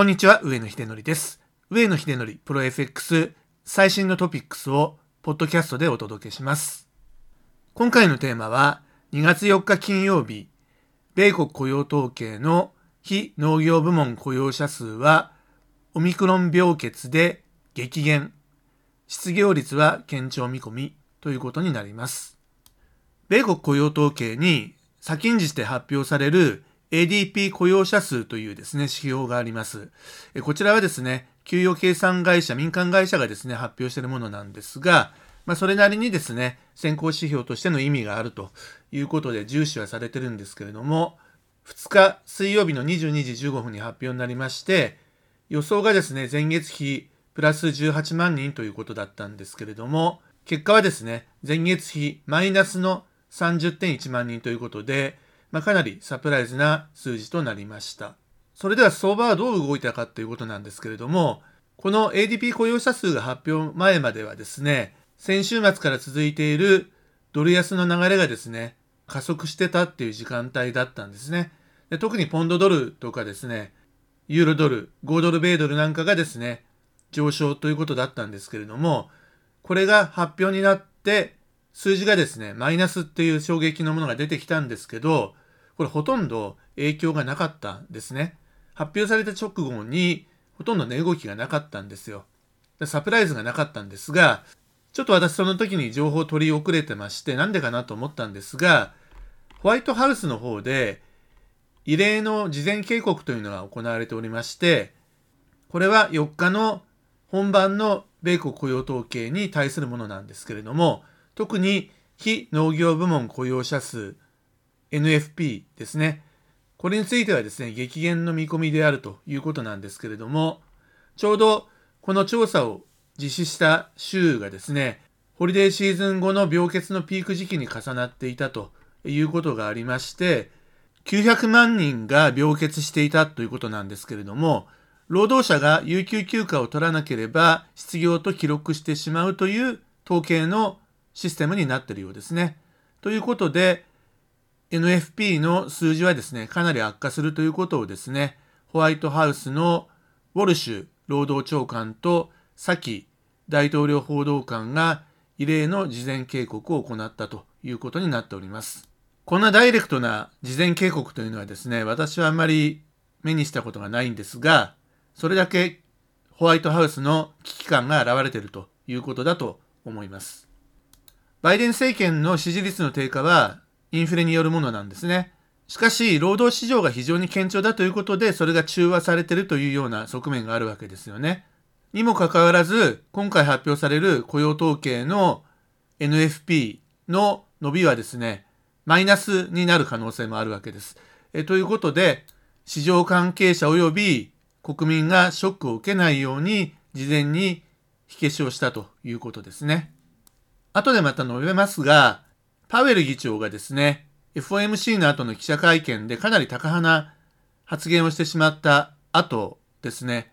こんにちは、上野秀則です。上野秀則プロ FX 最新のトピックスをポッドキャストでお届けします。今回のテーマは2月4日金曜日、米国雇用統計の非農業部門雇用者数はオミクロン病欠で激減、失業率は堅調見込みということになります。米国雇用統計に先んじて発表される ADP 雇用者数というですね、指標があります。こちらはですね、給与計算会社、民間会社がですね、発表しているものなんですが、まあ、それなりにですね、先行指標としての意味があるということで重視はされてるんですけれども、2日水曜日の22時15分に発表になりまして、予想がですね、前月比プラス18万人ということだったんですけれども、結果はですね、前月比マイナスの30.1万人ということで、まあ、かなりサプライズな数字となりました。それでは相場はどう動いたかということなんですけれども、この ADP 雇用者数が発表前まではですね、先週末から続いているドル安の流れがですね、加速してたっていう時間帯だったんですね。で特にポンドドルとかですね、ユーロドル、5ドル、米ドルなんかがですね、上昇ということだったんですけれども、これが発表になって、数字がですね、マイナスっていう衝撃のものが出てきたんですけど、これほとんど影響がなかったんですね。発表された直後にほとんど値動きがなかったんですよ。サプライズがなかったんですが、ちょっと私その時に情報を取り遅れてまして、なんでかなと思ったんですが、ホワイトハウスの方で異例の事前警告というのが行われておりまして、これは4日の本番の米国雇用統計に対するものなんですけれども、特に非農業部門雇用者数 NFP ですね。これについてはですね、激減の見込みであるということなんですけれども、ちょうどこの調査を実施した週がですね、ホリデーシーズン後の病欠のピーク時期に重なっていたということがありまして、900万人が病欠していたということなんですけれども、労働者が有給休暇を取らなければ失業と記録してしまうという統計のシステムになっているようですね。ということで、NFP の数字はですね、かなり悪化するということをですね、ホワイトハウスのウォルシュ労働長官とサキ大統領報道官が異例の事前警告を行ったということになっております。こんなダイレクトな事前警告というのはですね、私はあまり目にしたことがないんですが、それだけホワイトハウスの危機感が現れているということだと思います。バイデン政権の支持率の低下はインフレによるものなんですね。しかし、労働市場が非常に堅調だということで、それが中和されているというような側面があるわけですよね。にもかかわらず、今回発表される雇用統計の NFP の伸びはですね、マイナスになる可能性もあるわけです。えということで、市場関係者及び国民がショックを受けないように、事前に火消しをしたということですね。後でまた述べますが、パウエル議長がですね、FOMC の後の記者会見でかなり高派な発言をしてしまった後ですね、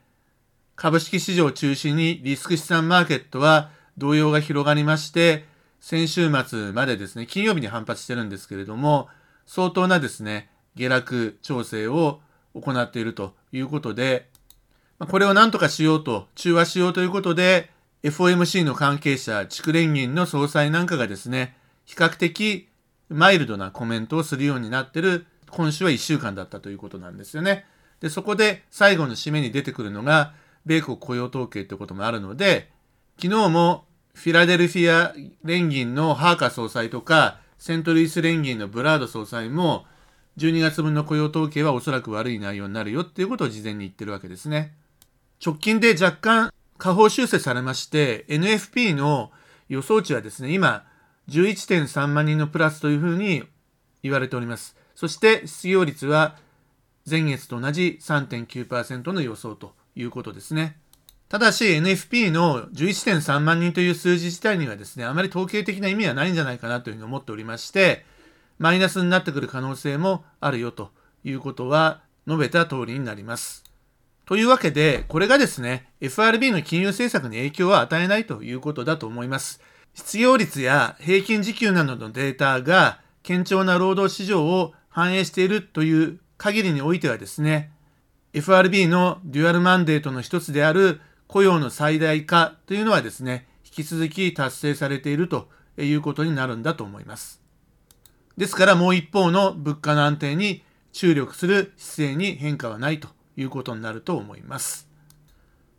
株式市場を中心にリスク資産マーケットは動揺が広がりまして、先週末までですね、金曜日に反発してるんですけれども、相当なですね、下落調整を行っているということで、これを何とかしようと、中和しようということで、FOMC の関係者、地区連銀の総裁なんかがですね、比較的マイルドなコメントをするようになってる今週は1週間だったということなんですよね。で、そこで最後の締めに出てくるのが、米国雇用統計ってこともあるので、昨日もフィラデルフィア連銀のハーカ総裁とか、セントルイス連銀のブラード総裁も、12月分の雇用統計はおそらく悪い内容になるよっていうことを事前に言ってるわけですね。直近で若干下方修正されまして、NFP の予想値はですね、今、11.3万人のプラスというふうに言われております。そして失業率は前月と同じ3.9%の予想ということですね。ただし NFP の11.3万人という数字自体にはですね、あまり統計的な意味はないんじゃないかなというふうに思っておりまして、マイナスになってくる可能性もあるよということは述べた通りになります。というわけで、これがですね、FRB の金融政策に影響は与えないということだと思います。失業率や平均時給などのデータが堅調な労働市場を反映しているという限りにおいてはですね、FRB のデュアルマンデートの一つである雇用の最大化というのはですね、引き続き達成されているということになるんだと思います。ですからもう一方の物価の安定に注力する姿勢に変化はないということになると思います。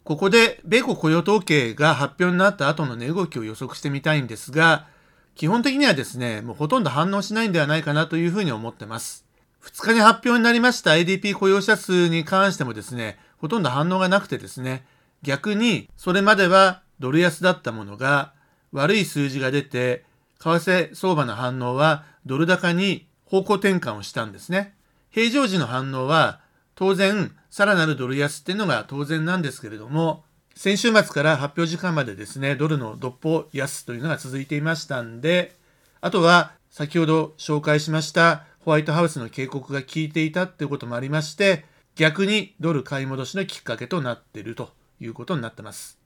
ここで米国雇用統計が発表になった後の値動きを予測してみたいんですが、基本的にはですね、もうほとんど反応しないんではないかなというふうに思ってます。2日に発表になりました ADP 雇用者数に関してもですね、ほとんど反応がなくてですね、逆にそれまではドル安だったものが悪い数字が出て、為替相場の反応はドル高に方向転換をしたんですね。平常時の反応は当然さらなるドル安っていうのが当然なんですけれども、先週末から発表時間までですね、ドルのドッポ安というのが続いていましたんで、あとは先ほど紹介しましたホワイトハウスの警告が効いていたっていうこともありまして、逆にドル買い戻しのきっかけとなっているということになってます。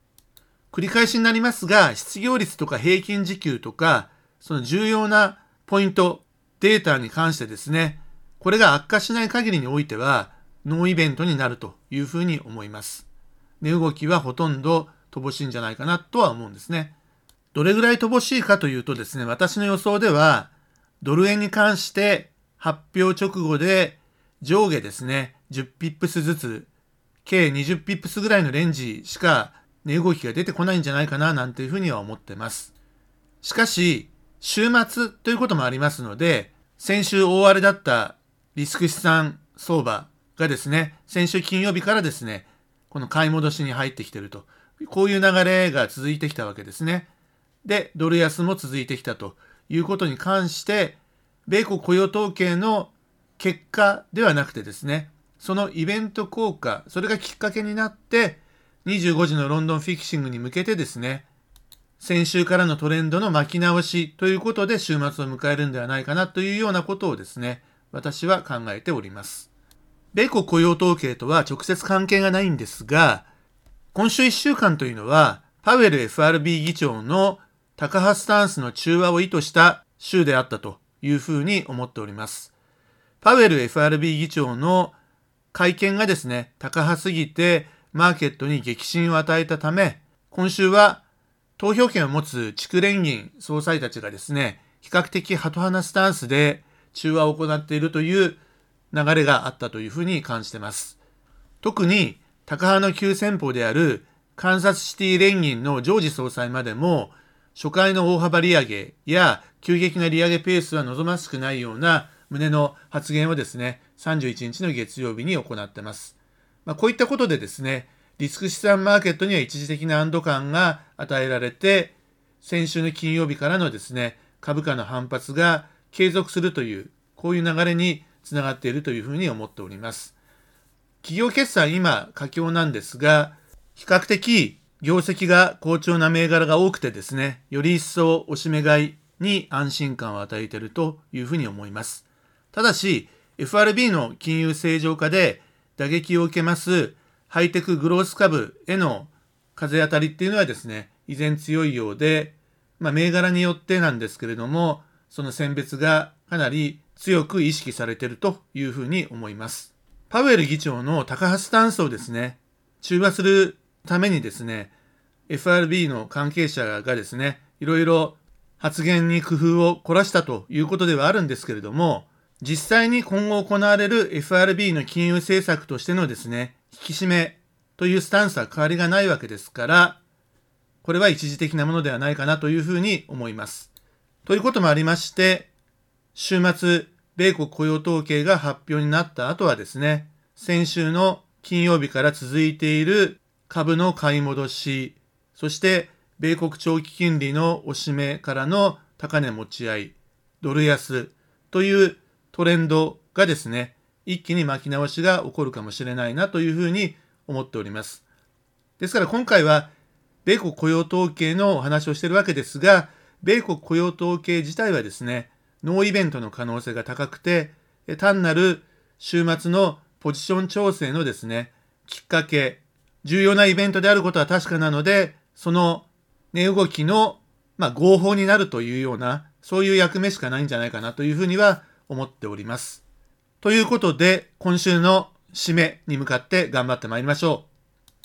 繰り返しになりますが、失業率とか平均時給とか、その重要なポイント、データに関してですね、これが悪化しない限りにおいては、 no event になるというふうに思います。値動きはほとんど乏しいんじゃないかなとは思うんですね。どれぐらい乏しいかというとですね、私の予想では、ドル円に関して発表直後で上下ですね、10ピップスずつ、計20ピップスぐらいのレンジしか値動きが出てこないんじゃないかななんていうふうには思ってます。しかし、週末ということもありますので、先週大荒れだったリスク資産相場がですね、先週金曜日からですね、この買い戻しに入ってきてると。こういう流れが続いてきたわけですね。で、ドル安も続いてきたということに関して、米国雇用統計の結果ではなくてですね、そのイベント効果、それがきっかけになって、25時のロンドンフィクシングに向けてですね、先週からのトレンドの巻き直しということで週末を迎えるんではないかなというようなことをですね、私は考えております。米国雇用統計とは直接関係がないんですが、今週1週間というのは、パウエル FRB 議長の高派スタンスの中和を意図した週であったというふうに思っております。パウエル FRB 議長の会見がですね、高派すぎてマーケットに激震を与えたため、今週は投票権を持つ地区連銀総裁たちがですね、比較的ハト派なスタンスで中和を行っているという流れがあったというふうに感じてます。特に、高派の急先鋒であるカンサスシティ連銀のジョージ総裁までも、初回の大幅利上げや急激な利上げペースは望ましくないような旨の発言をですね、31日の月曜日に行ってます。まあ、こういったことでですね、リスク資産マーケットには一時的な安堵感が与えられて、先週の金曜日からのですね、株価の反発が継続するという、こういう流れにつながっているというふうに思っております。企業決算今佳境なんですが、比較的業績が好調な銘柄が多くてですね、より一層おしめ買いに安心感を与えているというふうに思います。ただし、FRB の金融正常化で打撃を受けますハイテクグロース株への風当たりっていうのはですね、依然強いようで、まあ、銘柄によってなんですけれども、その選別がかなり強く意識されているというふうに思います。パウエル議長の高橋スタンスをですね、中和するためにですね、FRB の関係者がですね、いろいろ発言に工夫を凝らしたということではあるんですけれども、実際に今後行われる FRB の金融政策としてのですね、引き締めというスタンスは変わりがないわけですから、これは一時的なものではないかなというふうに思います。ということもありまして、週末、米国雇用統計が発表になった後はですね、先週の金曜日から続いている株の買い戻し、そして米国長期金利の押し目からの高値持ち合い、ドル安というトレンドがですね、一気に巻き直しが起こるかもしれないなというふうに思っております。ですから今回は米国雇用統計のお話をしているわけですが、米国雇用統計自体はですね、ノーイベントの可能性が高くて、単なる週末のポジション調整のですね、きっかけ、重要なイベントであることは確かなので、その値動きの、まあ、合法になるというような、そういう役目しかないんじゃないかなというふうには思っております。ということで、今週の締めに向かって頑張ってまいりましょう。